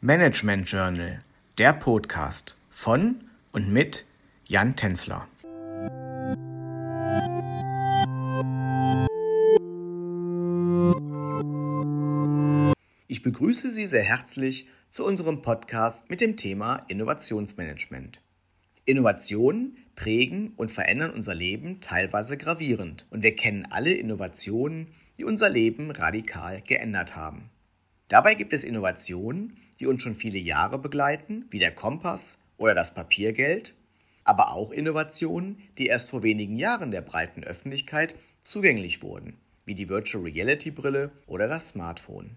Management Journal, der Podcast von und mit Jan Tänzler. Ich begrüße Sie sehr herzlich zu unserem Podcast mit dem Thema Innovationsmanagement. Innovationen prägen und verändern unser Leben teilweise gravierend und wir kennen alle Innovationen, die unser Leben radikal geändert haben. Dabei gibt es Innovationen, die uns schon viele Jahre begleiten, wie der Kompass oder das Papiergeld, aber auch Innovationen, die erst vor wenigen Jahren der breiten Öffentlichkeit zugänglich wurden, wie die Virtual Reality Brille oder das Smartphone.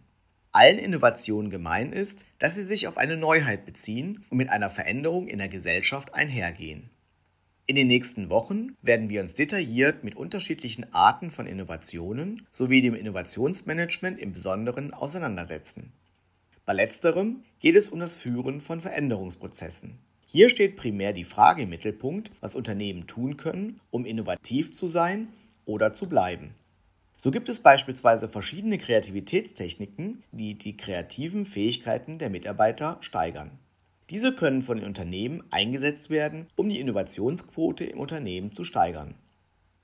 Allen Innovationen gemein ist, dass sie sich auf eine Neuheit beziehen und mit einer Veränderung in der Gesellschaft einhergehen. In den nächsten Wochen werden wir uns detailliert mit unterschiedlichen Arten von Innovationen sowie dem Innovationsmanagement im Besonderen auseinandersetzen. Bei letzterem geht es um das Führen von Veränderungsprozessen. Hier steht primär die Frage im Mittelpunkt, was Unternehmen tun können, um innovativ zu sein oder zu bleiben. So gibt es beispielsweise verschiedene Kreativitätstechniken, die die kreativen Fähigkeiten der Mitarbeiter steigern. Diese können von den Unternehmen eingesetzt werden, um die Innovationsquote im Unternehmen zu steigern.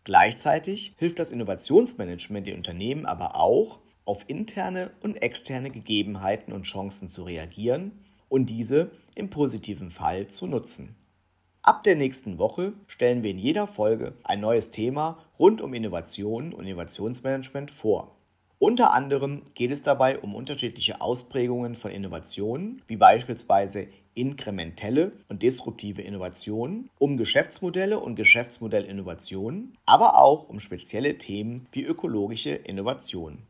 Gleichzeitig hilft das Innovationsmanagement den Unternehmen aber auch, auf interne und externe Gegebenheiten und Chancen zu reagieren und diese im positiven Fall zu nutzen. Ab der nächsten Woche stellen wir in jeder Folge ein neues Thema rund um Innovation und Innovationsmanagement vor. Unter anderem geht es dabei um unterschiedliche Ausprägungen von Innovationen, wie beispielsweise inkrementelle und disruptive Innovationen, um Geschäftsmodelle und Geschäftsmodellinnovationen, aber auch um spezielle Themen wie ökologische Innovationen.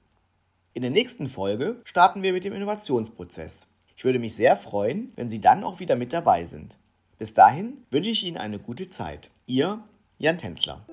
In der nächsten Folge starten wir mit dem Innovationsprozess. Ich würde mich sehr freuen, wenn Sie dann auch wieder mit dabei sind. Bis dahin wünsche ich Ihnen eine gute Zeit. Ihr Jan Tänzler.